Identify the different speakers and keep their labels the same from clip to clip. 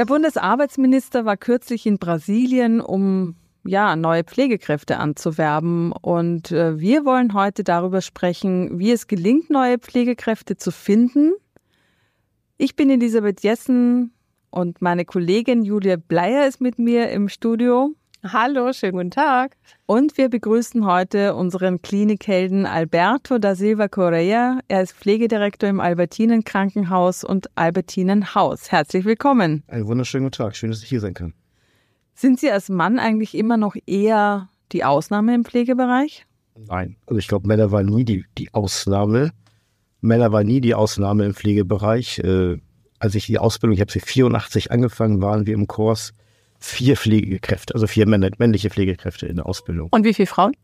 Speaker 1: Der Bundesarbeitsminister war kürzlich in Brasilien, um ja, neue Pflegekräfte anzuwerben. Und äh, wir wollen heute darüber sprechen, wie es gelingt, neue Pflegekräfte zu finden. Ich bin Elisabeth Jessen und meine Kollegin Julia Bleier ist mit mir im Studio.
Speaker 2: Hallo, schönen guten Tag.
Speaker 1: Und wir begrüßen heute unseren Klinikhelden Alberto da Silva Correa. Er ist Pflegedirektor im Albertinen Krankenhaus und Albertinen Haus. Herzlich willkommen.
Speaker 3: Einen wunderschönen guten Tag. Schön, dass ich hier sein kann.
Speaker 1: Sind Sie als Mann eigentlich immer noch eher die Ausnahme im Pflegebereich?
Speaker 3: Nein. Also ich glaube, Männer waren nie die, die Ausnahme. Männer waren nie die Ausnahme im Pflegebereich. Äh, als ich die Ausbildung, ich habe sie 84 angefangen, waren wir im Kurs vier Pflegekräfte, also vier männliche Pflegekräfte in der Ausbildung.
Speaker 2: Und wie viele Frauen?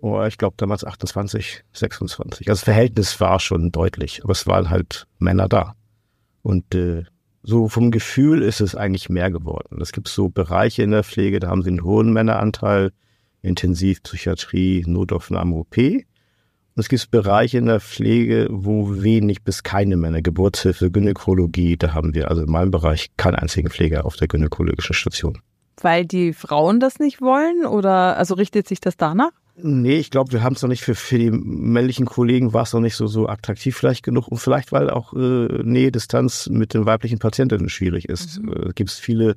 Speaker 3: Oh, ich glaube damals 28, 26. Also das Verhältnis war schon deutlich, aber es waren halt Männer da. Und äh, so vom Gefühl ist es eigentlich mehr geworden. Es gibt so Bereiche in der Pflege, da haben sie einen hohen Männeranteil, Intensivpsychiatrie, Notaufnahme, OP. Es gibt Bereiche in der Pflege, wo wenig bis keine Männer, Geburtshilfe, Gynäkologie, da haben wir also in meinem Bereich keinen einzigen Pfleger auf der gynäkologischen Station.
Speaker 1: Weil die Frauen das nicht wollen oder also richtet sich das danach?
Speaker 3: Nee, ich glaube, wir haben es noch nicht für, für die männlichen Kollegen war es noch nicht so, so attraktiv vielleicht genug und vielleicht, weil auch äh, Nähe, Distanz mit den weiblichen Patientinnen schwierig ist. Mhm. Äh, Gibt es viele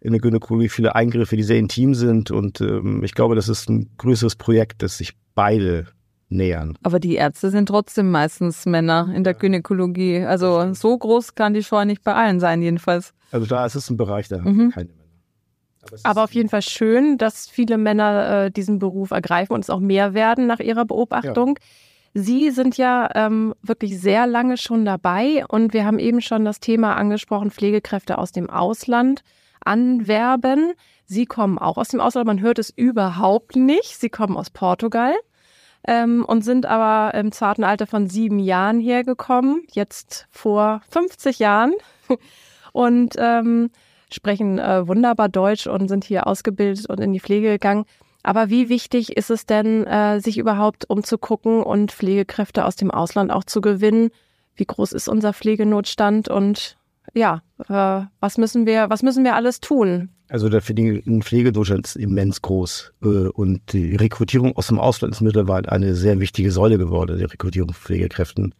Speaker 3: in der Gynäkologie viele Eingriffe, die sehr intim sind und ähm, ich glaube, das ist ein größeres Projekt, das sich beide nähern.
Speaker 1: Aber die Ärzte sind trotzdem meistens Männer in der Gynäkologie. Also so groß kann die Scheu nicht bei allen sein, jedenfalls.
Speaker 3: Also da ist es ein Bereich, da haben mhm. keine Männer.
Speaker 2: Aber, Aber, auf jeden Fall schön, dass viele Männer äh, diesen Beruf ergreifen und es auch mehr werden nach ihrer Beobachtung. Ja. Sie sind ja ähm, wirklich sehr lange schon dabei und wir haben eben schon das Thema angesprochen, Pflegekräfte aus dem Ausland anwerben. Sie kommen auch aus dem Ausland, man hört es überhaupt nicht. Sie kommen aus Portugal ähm, und sind aber im zarten Alter von sieben Jahren hergekommen, jetzt vor 50 Jahren und ähm, sprechen äh, wunderbar Deutsch und sind hier ausgebildet und in die Pflege gegangen. Aber wie wichtig ist es denn, äh, sich überhaupt umzugucken und Pflegekräfte aus dem Ausland auch zu gewinnen? Wie groß ist unser Pflegenotstand und ja, äh, was müssen wir, was müssen wir alles tun?
Speaker 3: Also der Pflegedurchschnitt ist immens groß äh, und die Rekrutierung aus dem Ausland ist mittlerweile eine sehr wichtige Säule geworden, die Rekrutierung von Pflegekräften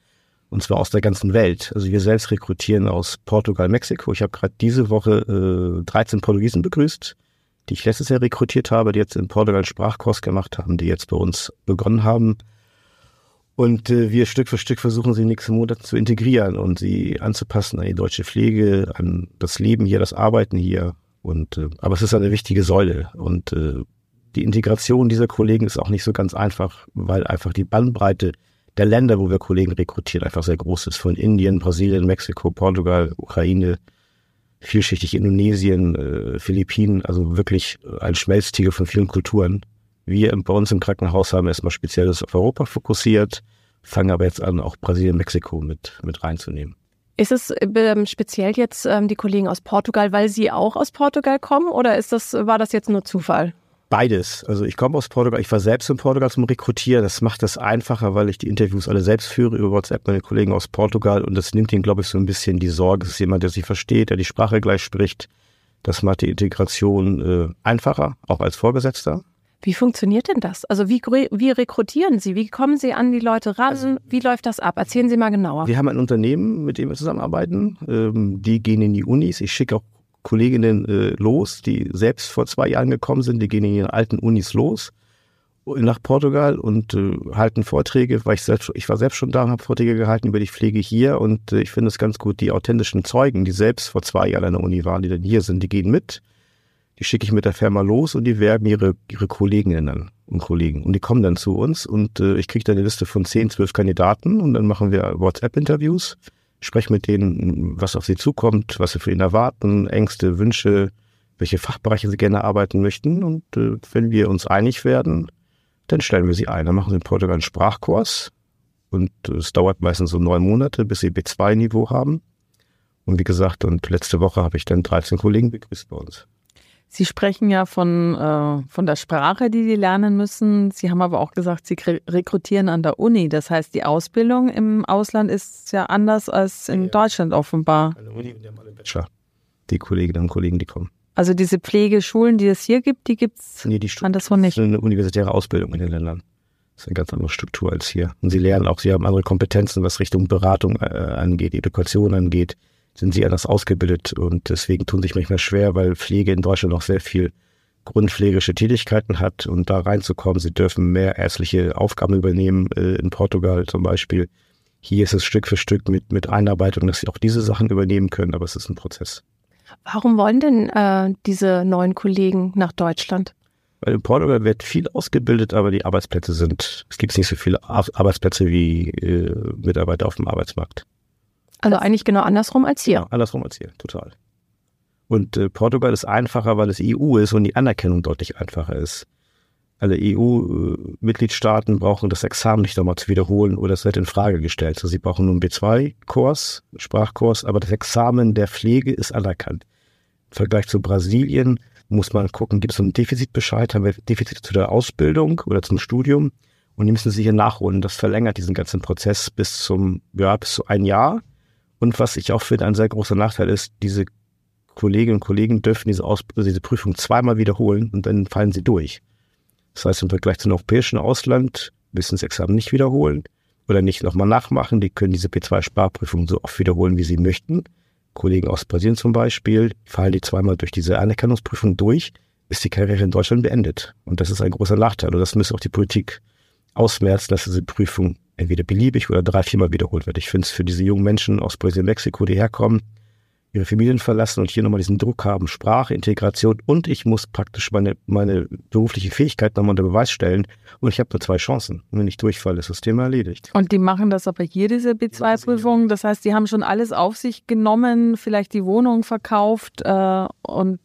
Speaker 3: und zwar aus der ganzen Welt. Also wir selbst rekrutieren aus Portugal, Mexiko. Ich habe gerade diese Woche äh, 13 Portugiesen begrüßt, die ich letztes Jahr rekrutiert habe, die jetzt in Portugal einen Sprachkurs gemacht haben, die jetzt bei uns begonnen haben. Und äh, wir Stück für Stück versuchen sie in den nächsten Monaten zu integrieren und sie anzupassen an die deutsche Pflege, an das Leben hier, das Arbeiten hier. Und äh, aber es ist eine wichtige Säule. Und äh, die Integration dieser Kollegen ist auch nicht so ganz einfach, weil einfach die Bandbreite der Länder, wo wir Kollegen rekrutieren, einfach sehr groß ist. Von Indien, Brasilien, Mexiko, Portugal, Ukraine, vielschichtig Indonesien, äh, Philippinen, also wirklich ein Schmelztiegel von vielen Kulturen. Wir bei uns im Krankenhaus haben erstmal Spezielles auf Europa fokussiert, fangen aber jetzt an, auch Brasilien, Mexiko mit, mit reinzunehmen.
Speaker 2: Ist es ähm, speziell jetzt ähm, die Kollegen aus Portugal, weil sie auch aus Portugal kommen oder ist das, war das jetzt nur Zufall?
Speaker 3: Beides. Also ich komme aus Portugal, ich war selbst in Portugal zum Rekrutieren. Das macht das einfacher, weil ich die Interviews alle selbst führe über WhatsApp, meine Kollegen aus Portugal. Und das nimmt ihnen, glaube ich, so ein bisschen die Sorge. Es ist jemand, der sie versteht, der die Sprache gleich spricht. Das macht die Integration äh, einfacher, auch als Vorgesetzter.
Speaker 2: Wie funktioniert denn das? Also wie, wie rekrutieren Sie? Wie kommen Sie an die Leute ran? Also, wie läuft das ab? Erzählen Sie mal genauer.
Speaker 3: Wir haben ein Unternehmen, mit dem wir zusammenarbeiten. Ähm, die gehen in die Unis. Ich schicke auch Kolleginnen äh, los, die selbst vor zwei Jahren gekommen sind. Die gehen in ihre alten Unis los nach Portugal und äh, halten Vorträge, weil ich selbst, ich war selbst schon da und habe Vorträge gehalten über die Pflege hier und äh, ich finde es ganz gut, die authentischen Zeugen, die selbst vor zwei Jahren an der Uni waren, die dann hier sind, die gehen mit die schicke ich mit der Firma los und die werben ihre, ihre Kolleginnen an. und Kollegen. Und die kommen dann zu uns und äh, ich kriege dann eine Liste von 10, 12 Kandidaten und dann machen wir WhatsApp-Interviews, sprechen mit denen, was auf sie zukommt, was sie für ihn erwarten, Ängste, Wünsche, welche Fachbereiche sie gerne arbeiten möchten. Und äh, wenn wir uns einig werden, dann stellen wir sie ein. Dann machen sie in Portugal einen Sprachkurs und es dauert meistens so neun Monate, bis sie B2-Niveau haben. Und wie gesagt, und letzte Woche habe ich dann 13 Kollegen begrüßt bei uns.
Speaker 1: Sie sprechen ja von, äh, von der Sprache, die Sie lernen müssen. Sie haben aber auch gesagt, Sie rekrutieren an der Uni. Das heißt, die Ausbildung im Ausland ist ja anders als in ja, Deutschland offenbar. An der Uni,
Speaker 3: wir haben alle Bachelor. Die Kolleginnen und Kollegen, die kommen.
Speaker 1: Also diese Pflegeschulen, die es hier gibt, die gibt es nee, anderswo nicht.
Speaker 3: Das ist eine universitäre Ausbildung in den Ländern. Das ist eine ganz andere Struktur als hier. Und sie lernen auch, sie haben andere Kompetenzen, was Richtung Beratung äh, angeht, Education angeht sind sie anders ausgebildet und deswegen tun sich manchmal schwer, weil Pflege in Deutschland noch sehr viel grundpflegerische Tätigkeiten hat und da reinzukommen. Sie dürfen mehr ärztliche Aufgaben übernehmen, äh, in Portugal zum Beispiel. Hier ist es Stück für Stück mit, mit Einarbeitung, dass sie auch diese Sachen übernehmen können, aber es ist ein Prozess.
Speaker 2: Warum wollen denn äh, diese neuen Kollegen nach Deutschland?
Speaker 3: Weil in Portugal wird viel ausgebildet, aber die Arbeitsplätze sind, es gibt nicht so viele Arbeitsplätze wie äh, Mitarbeiter auf dem Arbeitsmarkt.
Speaker 2: Also eigentlich genau andersrum als hier. Genau,
Speaker 3: andersrum als hier, total. Und äh, Portugal ist einfacher, weil es EU ist und die Anerkennung deutlich einfacher ist. Alle EU-Mitgliedstaaten brauchen das Examen nicht nochmal zu wiederholen oder es wird in Frage gestellt. Also sie brauchen nur einen B2-Kurs, Sprachkurs, aber das Examen der Pflege ist anerkannt. Im Vergleich zu Brasilien muss man gucken, gibt es einen Defizitbescheid, haben wir Defizite zu der Ausbildung oder zum Studium und die müssen sie hier nachholen. Das verlängert diesen ganzen Prozess bis zum, ja, bis zu ein Jahr. Und was ich auch finde, ein sehr großer Nachteil ist, diese Kolleginnen und Kollegen dürfen diese, Aus diese Prüfung zweimal wiederholen und dann fallen sie durch. Das heißt, im Vergleich zum europäischen Ausland müssen sie das Examen nicht wiederholen oder nicht nochmal nachmachen. Die können diese P2-Sprachprüfung so oft wiederholen, wie sie möchten. Kollegen aus Brasilien zum Beispiel fallen die zweimal durch diese Anerkennungsprüfung durch, ist die Karriere in Deutschland beendet. Und das ist ein großer Nachteil. Und das müsste auch die Politik ausmerzen, dass diese Prüfung entweder beliebig oder drei, viermal wiederholt wird. Ich finde es für diese jungen Menschen aus Brasilien, Mexiko, die herkommen, ihre Familien verlassen und hier nochmal diesen Druck haben, Sprache, Integration und ich muss praktisch meine, meine berufliche Fähigkeit nochmal unter Beweis stellen und ich habe nur zwei Chancen. Und wenn ich durchfalle, ist das Thema erledigt.
Speaker 1: Und die machen das aber hier, diese B2-Prüfung. Das heißt, die haben schon alles auf sich genommen, vielleicht die Wohnung verkauft äh, und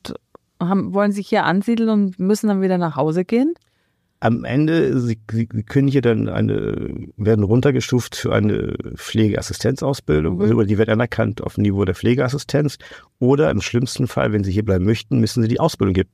Speaker 1: haben, wollen sich hier ansiedeln und müssen dann wieder nach Hause gehen?
Speaker 3: Am Ende, sie, sie können hier dann eine, werden runtergestuft für eine Pflegeassistenzausbildung, mhm. also die wird anerkannt auf dem Niveau der Pflegeassistenz. Oder im schlimmsten Fall, wenn sie hier bleiben möchten, müssen sie die Ausbildung hier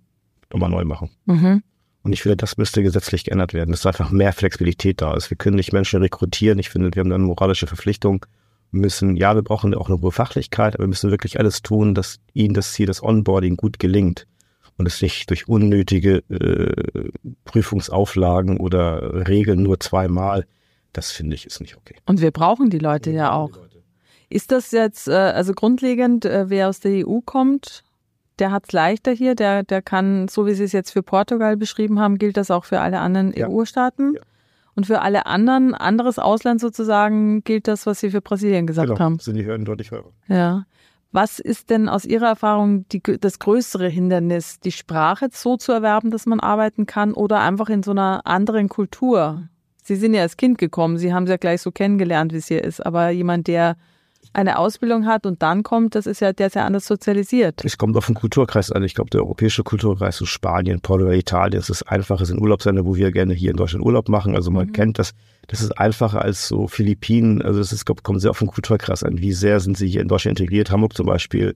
Speaker 3: nochmal neu machen. Mhm. Und ich finde, das müsste gesetzlich geändert werden, dass einfach mehr Flexibilität da ist. Wir können nicht Menschen rekrutieren. Ich finde, wir haben dann eine moralische Verpflichtung. Wir müssen, ja, wir brauchen auch eine hohe Fachlichkeit, aber wir müssen wirklich alles tun, dass ihnen das Ziel des Onboarding gut gelingt und es nicht durch unnötige äh, Prüfungsauflagen oder Regeln nur zweimal, das finde ich ist nicht okay.
Speaker 1: Und wir brauchen die Leute ja auch. Leute. Ist das jetzt, äh, also grundlegend, äh, wer aus der EU kommt, der hat es leichter hier, der, der kann, so wie Sie es jetzt für Portugal beschrieben haben, gilt das auch für alle anderen ja. EU-Staaten? Ja. Und für alle anderen, anderes Ausland sozusagen, gilt das, was Sie für Brasilien gesagt genau, haben?
Speaker 3: sind die Hürden deutlich höher.
Speaker 1: Ja. Was ist denn aus Ihrer Erfahrung die, das größere Hindernis, die Sprache so zu erwerben, dass man arbeiten kann oder einfach in so einer anderen Kultur? Sie sind ja als Kind gekommen, Sie haben es ja gleich so kennengelernt, wie es hier ist, aber jemand, der eine Ausbildung hat und dann kommt, das ist ja, der ist ja anders sozialisiert.
Speaker 3: Es kommt auf den Kulturkreis an. Ich glaube, der europäische Kulturkreis, so Spanien, Portugal, Italien, das ist einfacher, es sind Urlaubsländer, wo wir gerne hier in Deutschland Urlaub machen. Also man mhm. kennt das, das ist einfacher als so Philippinen. Also ist, glaub, kommt sehr auf den Kulturkreis an. Wie sehr sind sie hier in Deutschland integriert? Hamburg zum Beispiel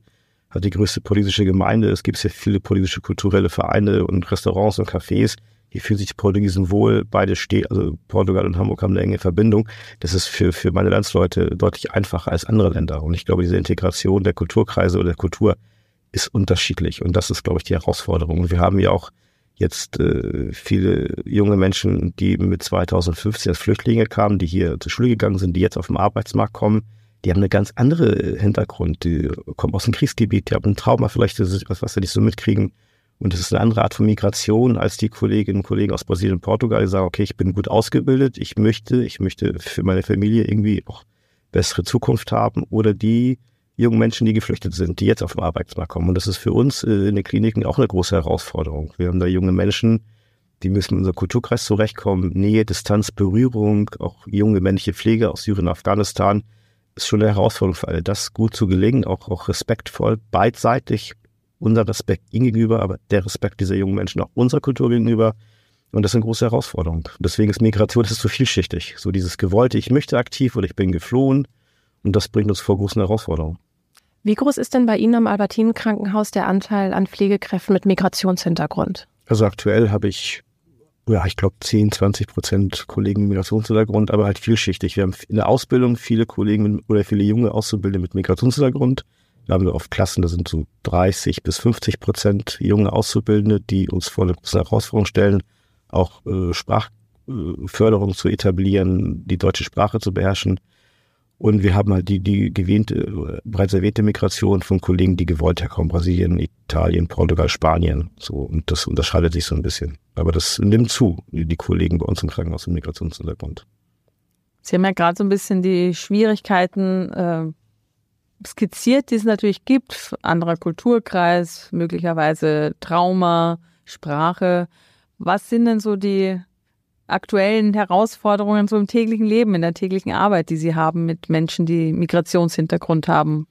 Speaker 3: hat die größte politische Gemeinde. Es gibt hier viele politische, kulturelle Vereine und Restaurants und Cafés. Hier fühlen sich die Portugiesen wohl, beide stehen, also Portugal und Hamburg haben eine enge Verbindung. Das ist für, für meine Landsleute deutlich einfacher als andere Länder. Und ich glaube, diese Integration der Kulturkreise oder der Kultur ist unterschiedlich. Und das ist, glaube ich, die Herausforderung. Und wir haben ja auch jetzt äh, viele junge Menschen, die mit 2015 als Flüchtlinge kamen, die hier zur Schule gegangen sind, die jetzt auf den Arbeitsmarkt kommen, die haben eine ganz andere Hintergrund. Die kommen aus dem Kriegsgebiet, die haben ein Trauma vielleicht, was, was sie nicht so mitkriegen und es ist eine andere Art von Migration als die Kolleginnen und Kollegen aus Brasilien und Portugal, die sagen, okay, ich bin gut ausgebildet, ich möchte, ich möchte für meine Familie irgendwie auch bessere Zukunft haben oder die jungen Menschen, die geflüchtet sind, die jetzt auf den Arbeitsmarkt kommen. Und das ist für uns äh, in den Kliniken auch eine große Herausforderung. Wir haben da junge Menschen, Die müssen in unserem Kulturkreis zurechtkommen. Nähe, Distanz, Berührung, auch junge männliche Pflege aus Syrien, Afghanistan ist schon eine Herausforderung für alle, das gut zu gelingen, auch, auch respektvoll, beidseitig, unser Respekt ihnen gegenüber, aber der Respekt dieser jungen Menschen auch unserer Kultur gegenüber. Und das ist eine große Herausforderung. Deswegen ist Migration, das ist so vielschichtig. So dieses Gewollte, ich möchte aktiv oder ich bin geflohen. Und das bringt uns vor großen Herausforderungen.
Speaker 2: Wie groß ist denn bei Ihnen am Albertinen Krankenhaus der Anteil an Pflegekräften mit Migrationshintergrund?
Speaker 3: Also aktuell habe ich, ja, ich glaube 10, 20 Prozent Kollegen mit Migrationshintergrund, aber halt vielschichtig. Wir haben in der Ausbildung viele Kollegen oder viele junge Auszubildende mit Migrationshintergrund. Da haben wir oft Klassen, da sind so 30 bis 50 Prozent junge Auszubildende, die uns vor eine große Herausforderung stellen, auch äh, Sprachförderung zu etablieren, die deutsche Sprache zu beherrschen. Und wir haben halt die, die gewähnte, bereits erwähnte Migration von Kollegen, die gewollt herkommen. Brasilien, Italien, Portugal, Spanien. So. Und das unterscheidet sich so ein bisschen. Aber das nimmt zu, die Kollegen bei uns im Krankenhaus im Migrationshintergrund.
Speaker 1: Sie haben ja gerade so ein bisschen die Schwierigkeiten äh, skizziert, die es natürlich gibt. Anderer Kulturkreis, möglicherweise Trauma, Sprache. Was sind denn so die aktuellen Herausforderungen so im täglichen Leben, in der täglichen Arbeit, die Sie haben mit Menschen, die Migrationshintergrund haben?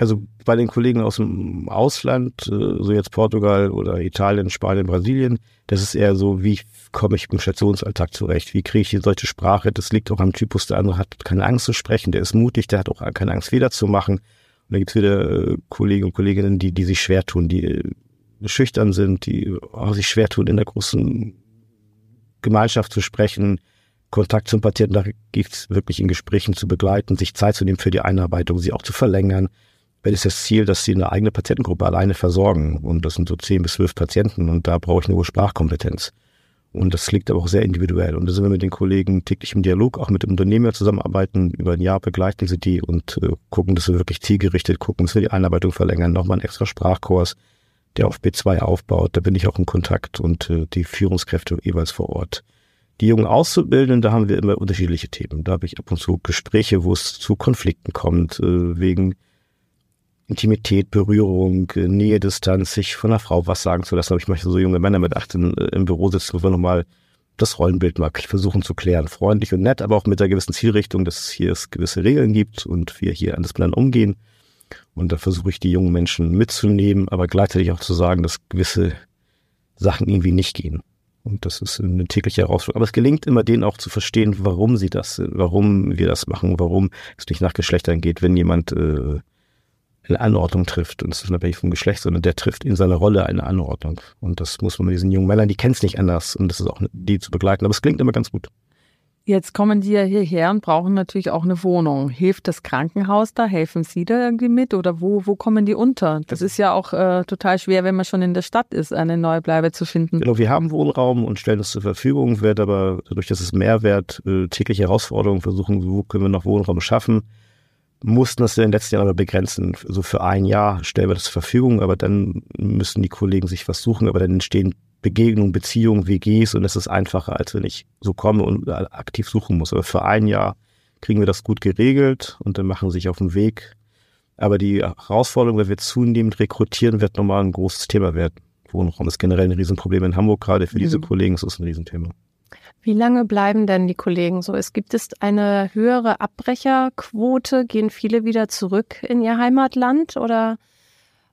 Speaker 3: Also bei den Kollegen aus dem Ausland, äh, so jetzt Portugal oder Italien, Spanien, Brasilien, das ist eher so, wie komme ich im Stationsalltag zurecht? Wie kriege ich die deutsche Sprache? Das liegt auch am Typus. Der andere hat keine Angst zu sprechen, der ist mutig, der hat auch keine Angst, Fehler zu machen. Und da gibt es wieder äh, Kollegen und Kolleginnen, die, die sich schwer tun, die äh, schüchtern sind, die auch sich schwer tun, in der großen Gemeinschaft zu sprechen, Kontakt zum Patienten, da gibt's wirklich in Gesprächen zu begleiten, sich Zeit zu nehmen für die Einarbeitung, sie auch zu verlängern. Weil es das Ziel, dass sie eine eigene Patientengruppe alleine versorgen. Und das sind so zehn bis zwölf Patienten und da brauche ich eine hohe Sprachkompetenz. Und das liegt aber auch sehr individuell. Und da sind wir mit den Kollegen täglich im Dialog, auch mit dem Unternehmer zusammenarbeiten. Über ein Jahr begleiten sie die und äh, gucken, dass wir wirklich zielgerichtet gucken, dass wir die Einarbeitung verlängern. Nochmal einen extra Sprachkurs, der auf B2 aufbaut. Da bin ich auch in Kontakt und äh, die Führungskräfte jeweils vor Ort. Die jungen Auszubildenden, da haben wir immer unterschiedliche Themen. Da habe ich ab und zu Gespräche, wo es zu Konflikten kommt, äh, wegen Intimität, Berührung, äh, Nähe, Distanz, sich von einer Frau was sagen zu lassen. Aber ich möchte so junge Männer mit 18 äh, im Büro sitzen, wo wir nochmal das Rollenbild mal versuchen zu klären. Freundlich und nett, aber auch mit einer gewissen Zielrichtung, dass es hier es gewisse Regeln gibt und wir hier anders miteinander umgehen. Und da versuche ich die jungen Menschen mitzunehmen, aber gleichzeitig auch zu sagen, dass gewisse Sachen irgendwie nicht gehen. Und das ist eine tägliche Herausforderung. Aber es gelingt immer denen auch zu verstehen, warum sie das, warum wir das machen, warum es nicht nach Geschlechtern geht, wenn jemand äh, eine Anordnung trifft. Und es ist unabhängig vom Geschlecht, sondern der trifft in seiner Rolle eine Anordnung. Und das muss man mit diesen jungen Männern, die kennen es nicht anders. Und das ist auch die zu begleiten. Aber es klingt immer ganz gut.
Speaker 1: Jetzt kommen die ja hierher und brauchen natürlich auch eine Wohnung. Hilft das Krankenhaus da? Helfen Sie da irgendwie mit? Oder wo, wo kommen die unter? Das ist ja auch äh, total schwer, wenn man schon in der Stadt ist, eine neue Bleibe zu finden.
Speaker 3: Genau, wir haben Wohnraum und stellen es zur Verfügung, wird aber dadurch, dass es Mehrwert, äh, tägliche Herausforderungen versuchen, wo können wir noch Wohnraum schaffen. Mussten das in den letzten Jahren aber begrenzen. So also für ein Jahr stellen wir das zur Verfügung, aber dann müssen die Kollegen sich was suchen, aber dann entstehen Begegnung, Beziehung, WGs und es ist einfacher, als wenn ich so komme und aktiv suchen muss. Aber für ein Jahr kriegen wir das gut geregelt und dann machen sie sich auf den Weg. Aber die Herausforderung, wenn wir zunehmend rekrutieren, wird nochmal ein großes Thema werden. Wohnraum ist generell ein Riesenproblem in Hamburg, gerade für diese mhm. Kollegen ist es ein Riesenthema.
Speaker 2: Wie lange bleiben denn die Kollegen so? Es gibt es eine höhere Abbrecherquote? Gehen viele wieder zurück in ihr Heimatland oder,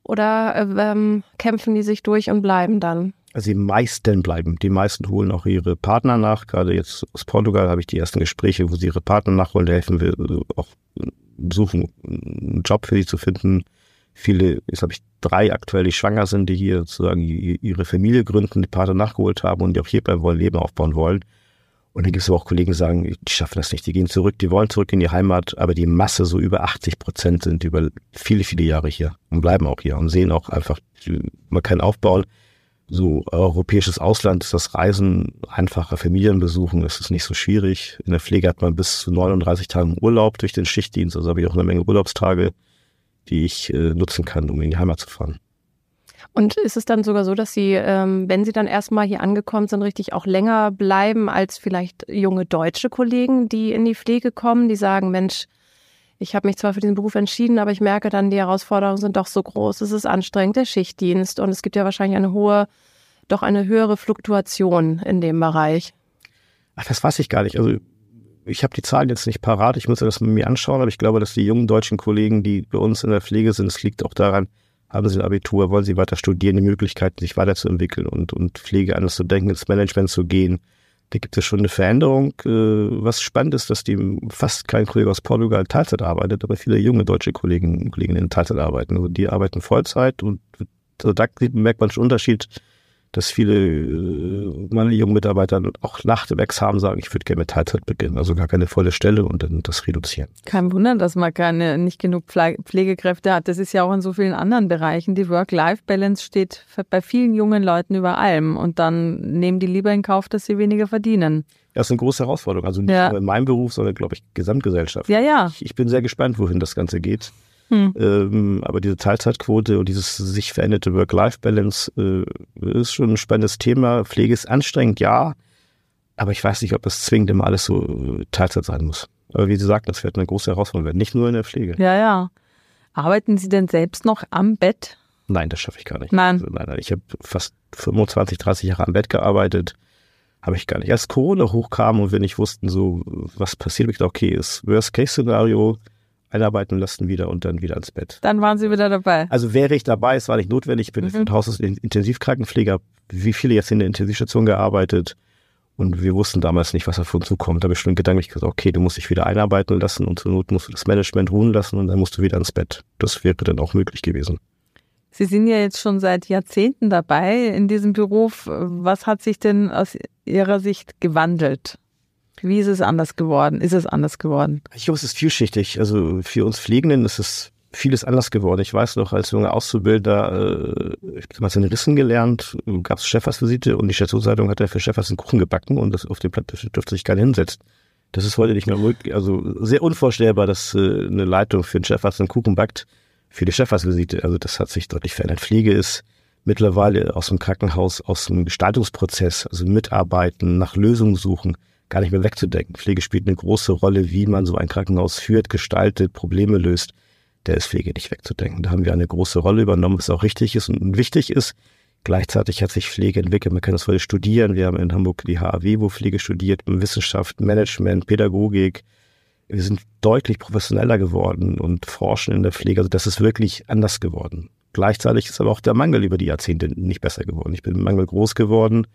Speaker 2: oder äh, ähm, kämpfen die sich durch und bleiben dann?
Speaker 3: Also die meisten bleiben. Die meisten holen auch ihre Partner nach. Gerade jetzt aus Portugal habe ich die ersten Gespräche, wo sie ihre Partner nachholen. Helfen wir äh, auch suchen, einen Job für sie zu finden. Viele, jetzt habe ich drei aktuell, die schwanger sind, die hier sozusagen ihre Familie gründen, die Partner nachgeholt haben und die auch hier bleiben wollen, Leben aufbauen wollen. Und dann gibt es aber auch Kollegen, die sagen, die schaffen das nicht, die gehen zurück, die wollen zurück in die Heimat, aber die Masse, so über 80 Prozent, sind über viele, viele Jahre hier und bleiben auch hier und sehen auch einfach, man kann aufbauen so europäisches Ausland ist das Reisen einfacher, Familienbesuchen ist es nicht so schwierig. In der Pflege hat man bis zu 39 Tagen Urlaub durch den Schichtdienst, also habe ich auch eine Menge Urlaubstage, die ich äh, nutzen kann, um in die Heimat zu fahren.
Speaker 2: Und ist es dann sogar so, dass Sie, ähm, wenn Sie dann erstmal hier angekommen sind, richtig auch länger bleiben als vielleicht junge deutsche Kollegen, die in die Pflege kommen, die sagen, Mensch, ich habe mich zwar für diesen Beruf entschieden, aber ich merke dann, die Herausforderungen sind doch so groß. Es ist anstrengend, der Schichtdienst und es gibt ja wahrscheinlich eine hohe doch eine höhere Fluktuation in dem Bereich.
Speaker 3: Ach, das weiß ich gar nicht. Also ich habe die Zahlen jetzt nicht parat, ich muss das mit mir anschauen, aber ich glaube, dass die jungen deutschen Kollegen, die bei uns in der Pflege sind, es liegt auch daran, haben sie ein Abitur, wollen sie weiter studieren, die Möglichkeit, sich weiterzuentwickeln und, und Pflege anders zu denken, ins Management zu gehen. Da gibt es schon eine Veränderung. Äh, was spannend ist, dass die fast kein Kollege aus Portugal Teilzeit arbeitet, aber viele junge deutsche Kollegen und in Teilzeit arbeiten. Also die arbeiten Vollzeit und also da merkt man schon Unterschied dass viele äh, meine jungen Mitarbeiter auch nach dem Examen sagen, ich würde gerne mit Teilzeit beginnen, also gar keine volle Stelle und dann das reduzieren.
Speaker 1: Kein Wunder, dass man keine, nicht genug Pflegekräfte hat. Das ist ja auch in so vielen anderen Bereichen. Die Work-Life-Balance steht bei vielen jungen Leuten über allem und dann nehmen die lieber in Kauf, dass sie weniger verdienen.
Speaker 3: Das ist eine große Herausforderung. Also nicht ja. nur in meinem Beruf, sondern glaube ich Gesamtgesellschaft.
Speaker 1: Ja, ja.
Speaker 3: Ich, ich bin sehr gespannt, wohin das Ganze geht. Hm. Ähm, aber diese Teilzeitquote und dieses sich veränderte Work-Life-Balance äh, ist schon ein spannendes Thema. Pflege ist anstrengend, ja. Aber ich weiß nicht, ob das zwingend immer alles so äh, Teilzeit sein muss. Aber wie Sie sagten, das wird eine große Herausforderung werden. Nicht nur in der Pflege.
Speaker 1: Ja, ja. Arbeiten Sie denn selbst noch am Bett?
Speaker 3: Nein, das schaffe ich gar nicht.
Speaker 1: Nein. Also,
Speaker 3: nein, nein. Ich habe fast 25, 30 Jahre am Bett gearbeitet. Habe ich gar nicht. Erst Corona hochkam und wir nicht wussten, so, was passiert, ich dachte, okay, ist Worst-Case-Szenario einarbeiten lassen wieder und dann wieder ins Bett.
Speaker 1: Dann waren Sie wieder dabei.
Speaker 3: Also wäre ich dabei, es war nicht notwendig. Ich bin mhm. von Haus aus Intensivkrankenpfleger, wie viele jetzt in der Intensivstation gearbeitet und wir wussten damals nicht, was auf uns zukommt. Da habe ich schon gedanklich gesagt, okay, du musst dich wieder einarbeiten lassen und zur Not musst du das Management ruhen lassen und dann musst du wieder ins Bett. Das wäre dann auch möglich gewesen.
Speaker 1: Sie sind ja jetzt schon seit Jahrzehnten dabei in diesem Beruf. Was hat sich denn aus Ihrer Sicht gewandelt? Wie ist es anders geworden? Ist es anders geworden?
Speaker 3: Ich glaube, es ist vielschichtig. Also für uns Pflegenden ist es vieles anders geworden. Ich weiß noch, als junger Auszubildender, äh, ich habe damals in Rissen gelernt, gab es Chefarztvisite und die Stationsleitung hat für Chefarzt einen Kuchen gebacken und das auf dem Blatt dürfte sich keiner hinsetzen. Das ist heute nicht mehr möglich, also sehr unvorstellbar, dass äh, eine Leitung für einen Chefarzt einen Kuchen backt für die Chefarztvisite. Also das hat sich deutlich verändert. Pflege ist mittlerweile aus dem Krankenhaus, aus dem Gestaltungsprozess, also mitarbeiten, nach Lösungen suchen, gar nicht mehr wegzudenken. Pflege spielt eine große Rolle, wie man so ein Krankenhaus führt, gestaltet, Probleme löst. Der ist Pflege nicht wegzudenken. Da haben wir eine große Rolle übernommen, was auch richtig ist und wichtig ist. Gleichzeitig hat sich Pflege entwickelt. Man kann das heute studieren. Wir haben in Hamburg die HAW, wo Pflege studiert, Wissenschaft, Management, Pädagogik. Wir sind deutlich professioneller geworden und forschen in der Pflege. Also das ist wirklich anders geworden. Gleichzeitig ist aber auch der Mangel über die Jahrzehnte nicht besser geworden. Ich bin im Mangel groß geworden.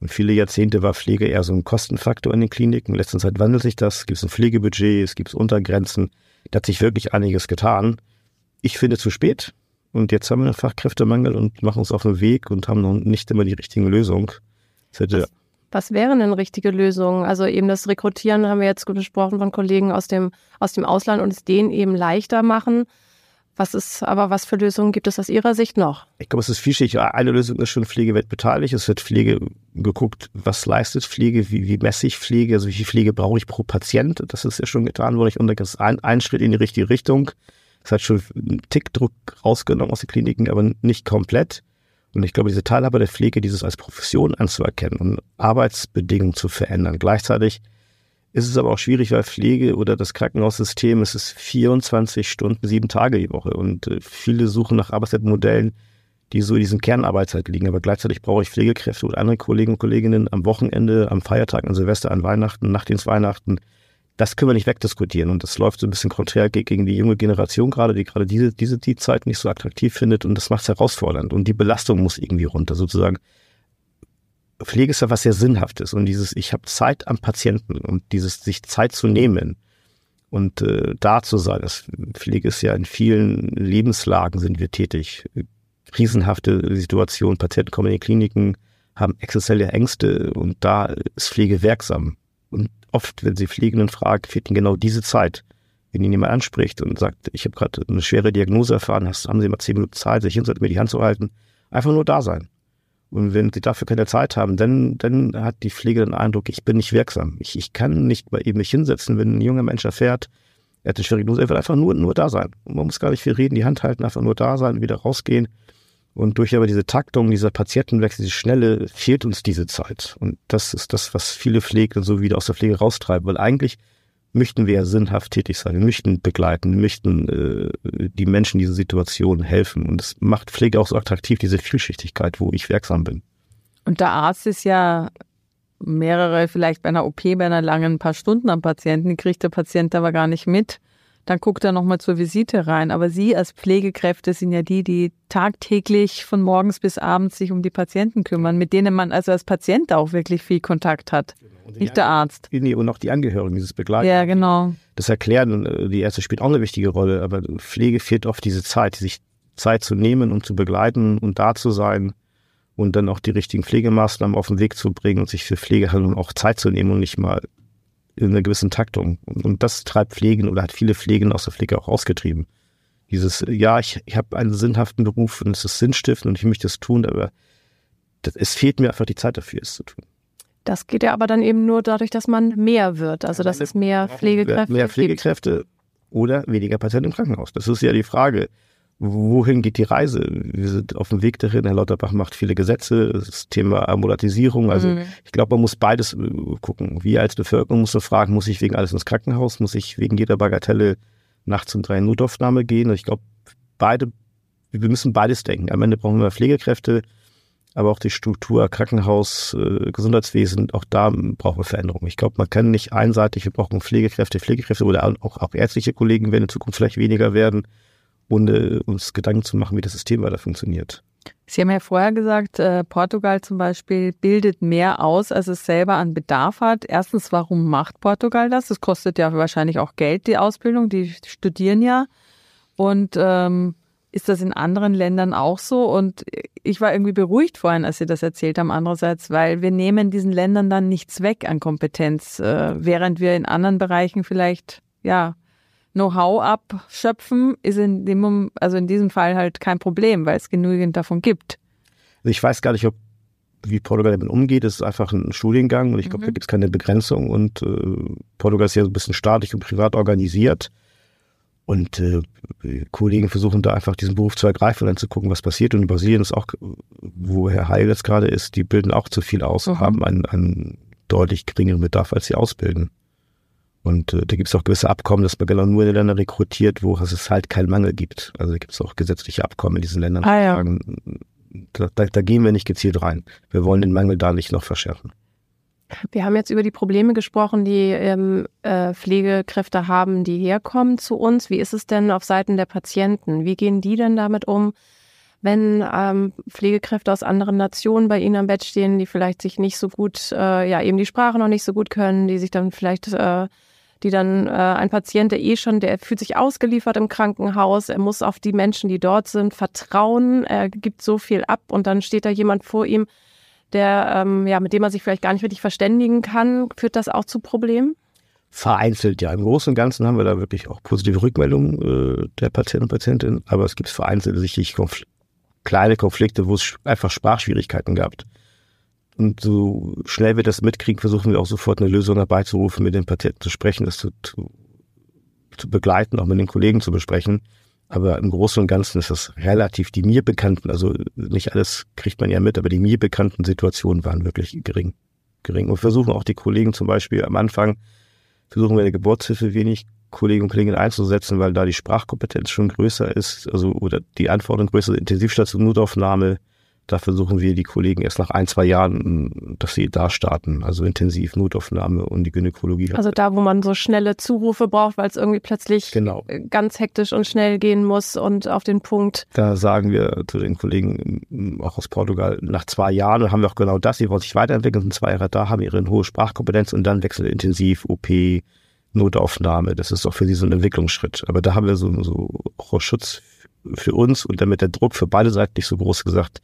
Speaker 3: Und viele Jahrzehnte war Pflege eher so ein Kostenfaktor in den Kliniken. In letzter Zeit wandelt sich das. Es gibt ein Pflegebudget, es gibt Untergrenzen. Da hat sich wirklich einiges getan. Ich finde zu spät. Und jetzt haben wir einen Fachkräftemangel und machen uns auf den Weg und haben noch nicht immer die richtige Lösung.
Speaker 2: Was, was wären denn richtige Lösungen? Also eben das Rekrutieren haben wir jetzt besprochen von Kollegen aus dem, aus dem Ausland und es denen eben leichter machen. Was ist aber, was für Lösungen gibt es aus Ihrer Sicht noch?
Speaker 3: Ich glaube, es ist vielschichtig. Eine Lösung ist schon Pflege wird beteiligt. Es wird Pflege geguckt, was leistet Pflege, wie, wie messe ich Pflege, also wie viel Pflege brauche ich pro Patient. Das ist ja schon getan worden. Ich denke, das ist ein, ein Schritt in die richtige Richtung. Es hat schon einen Tickdruck rausgenommen aus den Kliniken, aber nicht komplett. Und ich glaube, diese Teilhabe der Pflege, dieses als Profession anzuerkennen und Arbeitsbedingungen zu verändern. Gleichzeitig ist es aber auch schwierig, weil Pflege oder das Krankenhaussystem, es ist 24 Stunden, sieben Tage die Woche. Und äh, viele suchen nach Arbeitszeitmodellen, die so in diesem Kernarbeitszeit liegen. Aber gleichzeitig brauche ich Pflegekräfte und andere Kollegen und Kolleginnen am Wochenende, am Feiertag, an Silvester, an Weihnachten, nach den Weihnachten. Das können wir nicht wegdiskutieren. Und das läuft so ein bisschen konträr gegen die junge Generation gerade, die gerade diese, diese, die Zeit nicht so attraktiv findet. Und das macht es herausfordernd. Und die Belastung muss irgendwie runter, sozusagen. Pflege ist ja was sehr Sinnhaftes und dieses, ich habe Zeit am Patienten und dieses sich Zeit zu nehmen und äh, da zu sein. Das Pflege ist ja in vielen Lebenslagen sind wir tätig. Krisenhafte Situationen, Patienten kommen in die Kliniken, haben existenzielle Ängste und da ist Pflege wirksam. Und oft, wenn Sie Pflegenden fragen, fehlt Ihnen genau diese Zeit. Wenn Ihnen jemand anspricht und sagt, ich habe gerade eine schwere Diagnose erfahren, hast, haben Sie mal zehn Minuten Zeit, sich hinzusetzen, mir die Hand zu halten, einfach nur da sein. Und wenn sie dafür keine Zeit haben, dann, dann hat die Pflege den Eindruck, ich bin nicht wirksam. Ich, ich kann nicht bei ihm mich hinsetzen, wenn ein junger Mensch erfährt, er hat eine schwierige Diagnose, er will einfach nur, nur da sein. Und man muss gar nicht viel reden, die Hand halten, einfach nur da sein, wieder rausgehen. Und durch aber diese Taktung, dieser Patientenwechsel, diese Schnelle, fehlt uns diese Zeit. Und das ist das, was viele Pflegende so wieder aus der Pflege raustreiben, weil eigentlich möchten wir sinnhaft tätig sein, wir möchten begleiten, wir möchten äh, die Menschen in dieser Situation helfen. Und es macht Pflege auch so attraktiv, diese Vielschichtigkeit, wo ich wirksam bin.
Speaker 1: Und der Arzt ist ja mehrere, vielleicht bei einer OP, bei einer langen paar Stunden am Patienten, kriegt der Patient aber gar nicht mit. Dann guckt er nochmal zur Visite rein. Aber Sie als Pflegekräfte sind ja die, die tagtäglich von morgens bis abends sich um die Patienten kümmern, mit denen man also als Patient auch wirklich viel Kontakt hat. Genau. Nicht der Arzt.
Speaker 3: Nee, und auch die Angehörigen, dieses Begleiten.
Speaker 1: Ja, genau.
Speaker 3: Das Erklären, äh, die Ärzte spielt auch eine wichtige Rolle, aber Pflege fehlt oft diese Zeit, sich Zeit zu nehmen und zu begleiten und da zu sein und dann auch die richtigen Pflegemaßnahmen auf den Weg zu bringen und sich für Pflegehandlungen auch Zeit zu nehmen und nicht mal in einer gewissen Taktung. Und, das treibt Pflegen oder hat viele Pflegen aus der Pflege auch ausgetrieben. Dieses, ja, ich, ich habe einen sinnhaften Beruf und es ist sinnstiftend und ich möchte es tun, aber das, es fehlt mir einfach die Zeit dafür, es zu tun.
Speaker 2: Das geht ja aber dann eben nur dadurch, dass man mehr wird, also dass es mehr Pflegekräfte
Speaker 3: Mehr Pflegekräfte gibt. oder weniger Patienten im Krankenhaus. Das ist ja die Frage wohin geht die Reise? Wir sind auf dem Weg dahin. Herr Lauterbach macht viele Gesetze, das Thema Ambulatisierung. Also mhm. ich glaube, man muss beides äh, gucken. Wir als Bevölkerung muss fragen, muss ich wegen alles ins Krankenhaus? Muss ich wegen jeder Bagatelle nachts um drei in Notaufnahme gehen? Ich glaube, beide, wir müssen beides denken. Am Ende brauchen wir Pflegekräfte, aber auch die Struktur Krankenhaus, äh, Gesundheitswesen, auch da brauchen wir Veränderungen. Ich glaube, man kann nicht einseitig, wir brauchen Pflegekräfte, Pflegekräfte oder auch, auch ärztliche Kollegen werden in Zukunft vielleicht weniger werden ohne uns Gedanken zu machen, wie das System weiter funktioniert.
Speaker 1: Sie haben ja vorher gesagt, äh, Portugal zum Beispiel bildet mehr aus, als es selber an Bedarf hat. Erstens, warum macht Portugal das? Das kostet ja wahrscheinlich auch Geld, die Ausbildung. Die studieren ja. Und ähm, ist das in anderen Ländern auch so? Und ich war irgendwie beruhigt vorhin, als Sie das erzählt haben, andererseits, weil wir nehmen diesen Ländern dann nichts weg an Kompetenz, äh, während wir in anderen Bereichen vielleicht, ja, Know-how abschöpfen, ist in dem, also in diesem Fall halt kein Problem, weil es genügend davon gibt.
Speaker 3: Also ich weiß gar nicht, ob wie Portugal damit umgeht. Es ist einfach ein Studiengang und ich glaube, mhm. da gibt es keine Begrenzung und äh, Portugal ist ja so ein bisschen staatlich und privat organisiert. Und äh, Kollegen versuchen da einfach diesen Beruf zu ergreifen und dann zu gucken, was passiert. Und in Brasilien ist auch, wo Herr Heil jetzt gerade ist, die bilden auch zu viel aus, mhm. haben einen, einen deutlich geringeren Bedarf, als sie ausbilden. Und äh, da gibt es auch gewisse Abkommen, dass man genau nur in Länder rekrutiert, wo es halt keinen Mangel gibt. Also da gibt es auch gesetzliche Abkommen in diesen Ländern.
Speaker 1: Ah, ja.
Speaker 3: sagen, da, da, da gehen wir nicht gezielt rein. Wir wollen den Mangel da nicht noch verschärfen.
Speaker 2: Wir haben jetzt über die Probleme gesprochen, die ähm, äh, Pflegekräfte haben, die herkommen zu uns. Wie ist es denn auf Seiten der Patienten? Wie gehen die denn damit um, wenn ähm, Pflegekräfte aus anderen Nationen bei ihnen am Bett stehen, die vielleicht sich nicht so gut, äh, ja eben die Sprache noch nicht so gut können, die sich dann vielleicht äh, die dann äh, ein Patient, der eh schon, der fühlt sich ausgeliefert im Krankenhaus, er muss auf die Menschen, die dort sind, vertrauen, er gibt so viel ab und dann steht da jemand vor ihm, der, ähm, ja, mit dem man sich vielleicht gar nicht wirklich verständigen kann. Führt das auch zu Problemen?
Speaker 3: Vereinzelt, ja. Im Großen und Ganzen haben wir da wirklich auch positive Rückmeldungen äh, der Patienten und Patientinnen, aber es gibt vereinzelt sicherlich Konfl kleine Konflikte, wo es einfach Sprachschwierigkeiten gab. Und so schnell wir das mitkriegen, versuchen wir auch sofort eine Lösung herbeizurufen, mit den Patienten zu sprechen, das zu, zu, zu begleiten, auch mit den Kollegen zu besprechen. Aber im Großen und Ganzen ist das relativ die mir bekannten, also nicht alles kriegt man ja mit, aber die mir bekannten Situationen waren wirklich gering. gering. Und versuchen auch die Kollegen zum Beispiel am Anfang, versuchen wir eine Geburtshilfe wenig Kollegen und Kolleginnen einzusetzen, weil da die Sprachkompetenz schon größer ist, also oder die Anforderung größer, Intensivstation, Notaufnahme, da versuchen wir die Kollegen erst nach ein, zwei Jahren, dass sie da starten, also intensiv Notaufnahme und die Gynäkologie.
Speaker 2: Also da, wo man so schnelle Zurufe braucht, weil es irgendwie plötzlich genau. ganz hektisch und schnell gehen muss und auf den Punkt.
Speaker 3: Da sagen wir zu den Kollegen auch aus Portugal, nach zwei Jahren haben wir auch genau das, sie wollen sich weiterentwickeln, sind zwei Jahre da, haben ihre hohe Sprachkompetenz und dann wechseln intensiv OP, Notaufnahme. Das ist auch für sie so ein Entwicklungsschritt. Aber da haben wir so, so auch Schutz für uns und damit der Druck für beide Seiten nicht so groß gesagt,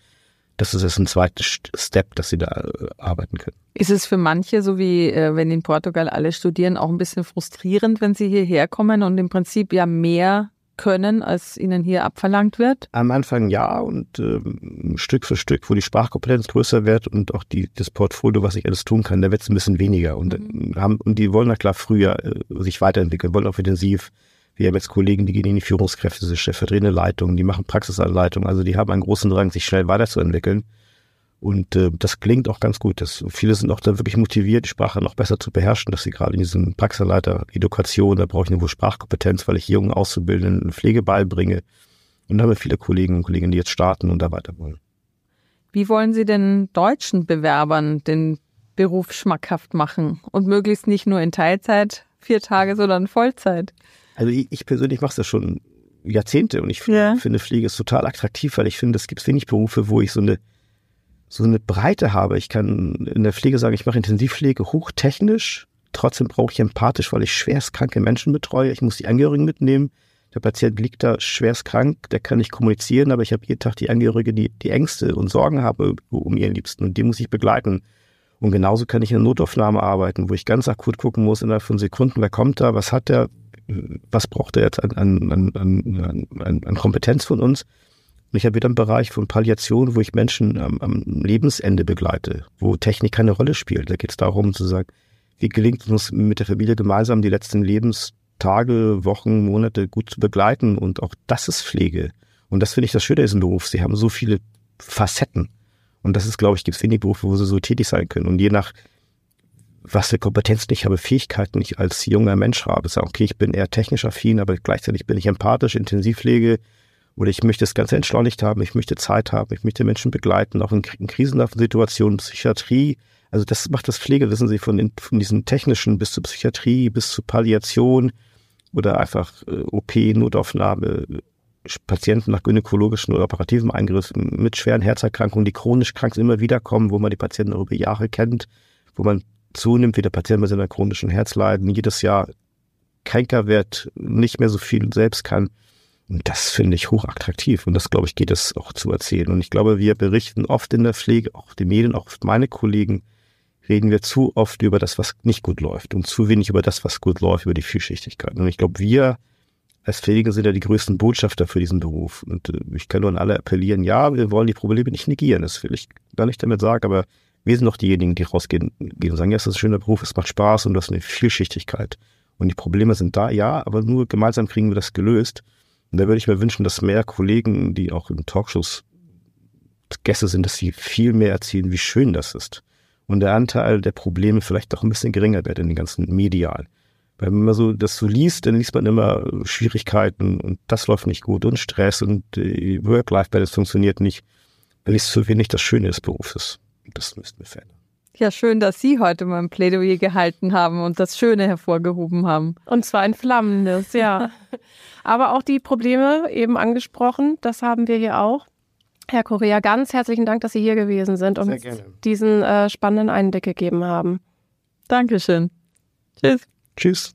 Speaker 3: das ist jetzt ein zweiter Step, dass sie da äh, arbeiten können.
Speaker 1: Ist es für manche, so wie äh, wenn in Portugal alle studieren, auch ein bisschen frustrierend, wenn sie hierher kommen und im Prinzip ja mehr können, als ihnen hier abverlangt wird?
Speaker 3: Am Anfang ja und ähm, Stück für Stück, wo die Sprachkompetenz größer wird und auch die, das Portfolio, was ich alles tun kann, da wird es ein bisschen weniger. Und, mhm. haben, und die wollen na klar früher äh, sich weiterentwickeln, wollen auch intensiv wir haben jetzt Kollegen, die gehen in die Führungskräfte, sind stellvertretende Leitungen, die machen Praxisanleitungen, also die haben einen großen Drang, sich schnell weiterzuentwickeln. Und äh, das klingt auch ganz gut. Das, viele sind auch da wirklich motiviert, die Sprache noch besser zu beherrschen, dass sie gerade in diesem Praxisanleiter Education, da brauche ich eine hohe Sprachkompetenz, weil ich jungen Auszubildenden Pflege beibringe. Und da haben wir viele Kollegen und Kolleginnen, die jetzt starten und da weiter wollen.
Speaker 1: Wie wollen Sie den deutschen Bewerbern den Beruf schmackhaft machen und möglichst nicht nur in Teilzeit, vier Tage, sondern Vollzeit?
Speaker 3: Also ich, ich persönlich mache das schon Jahrzehnte und ich ja. finde Pflege ist total attraktiv, weil ich finde, es gibt wenig Berufe, wo ich so eine so eine Breite habe. Ich kann in der Pflege sagen, ich mache Intensivpflege hochtechnisch, trotzdem brauche ich empathisch, weil ich schwerst kranke Menschen betreue. Ich muss die Angehörigen mitnehmen. Der Patient liegt da schwerst krank, der kann nicht kommunizieren, aber ich habe jeden Tag die Angehörige, die, die Ängste und Sorgen habe um ihren Liebsten und die muss ich begleiten. Und genauso kann ich in der Notaufnahme arbeiten, wo ich ganz akut gucken muss, innerhalb von Sekunden, wer kommt da, was hat der, was braucht er jetzt an, an, an, an, Kompetenz von uns. Und ich habe wieder einen Bereich von Palliation, wo ich Menschen am, am Lebensende begleite, wo Technik keine Rolle spielt. Da geht es darum zu sagen, wie gelingt es uns mit der Familie gemeinsam die letzten Lebenstage, Wochen, Monate gut zu begleiten. Und auch das ist Pflege. Und das finde ich das Schöne in diesem Beruf. Sie haben so viele Facetten. Und das ist, glaube ich, gibt es wenig Berufe, wo sie so tätig sein können. Und je nach was für Kompetenzen ich habe, Fähigkeiten ich als junger Mensch habe. Sagen, okay, ich bin eher technisch affin, aber gleichzeitig bin ich empathisch, Intensivpflege oder ich möchte das Ganze entschleunigt haben, ich möchte Zeit haben, ich möchte Menschen begleiten, auch in, in krisenhaften Situationen, Psychiatrie. Also das macht das Pflege, wissen Sie, von, von diesen technischen bis zur Psychiatrie, bis zur Palliation oder einfach äh, OP, Notaufnahme, Patienten nach gynäkologischen oder operativen Eingriffen mit schweren Herzerkrankungen, die chronisch krank sind, immer wieder kommen, wo man die Patienten auch über Jahre kennt, wo man zunimmt, wie der Patient mit seiner chronischen Herzleiden jedes Jahr kränker wird, nicht mehr so viel selbst kann. Und das finde ich hochattraktiv. Und das, glaube ich, geht es auch zu erzählen. Und ich glaube, wir berichten oft in der Pflege, auch die Medien, auch meine Kollegen, reden wir zu oft über das, was nicht gut läuft und zu wenig über das, was gut läuft, über die Vielschichtigkeit. Und ich glaube, wir als Pfleger sind ja die größten Botschafter für diesen Beruf. Und äh, ich kann nur an alle appellieren, ja, wir wollen die Probleme nicht negieren. Das will ich gar nicht damit sagen, aber wir sind doch diejenigen, die rausgehen gehen und sagen, ja, es ist ein schöner Beruf, es macht Spaß und du hast eine Vielschichtigkeit. Und die Probleme sind da, ja, aber nur gemeinsam kriegen wir das gelöst. Und da würde ich mir wünschen, dass mehr Kollegen, die auch in Talkshows Gäste sind, dass sie viel mehr erzählen, wie schön das ist. Und der Anteil der Probleme vielleicht auch ein bisschen geringer wird in den ganzen Medialen. Weil wenn man so das so liest, dann liest man immer Schwierigkeiten und das läuft nicht gut und Stress und Work-Life-Balance funktioniert nicht. Weil es zu wenig das Schöne des Berufes. Das müssten wir verändern.
Speaker 1: Ja, schön, dass Sie heute mal ein Plädoyer gehalten haben und das Schöne hervorgehoben haben.
Speaker 2: Und zwar ein flammendes, ja. Aber auch die Probleme eben angesprochen, das haben wir hier auch. Herr Korea, ganz herzlichen Dank, dass Sie hier gewesen sind und diesen äh, spannenden Einblick gegeben haben.
Speaker 1: Dankeschön.
Speaker 3: Tschüss. Tschüss.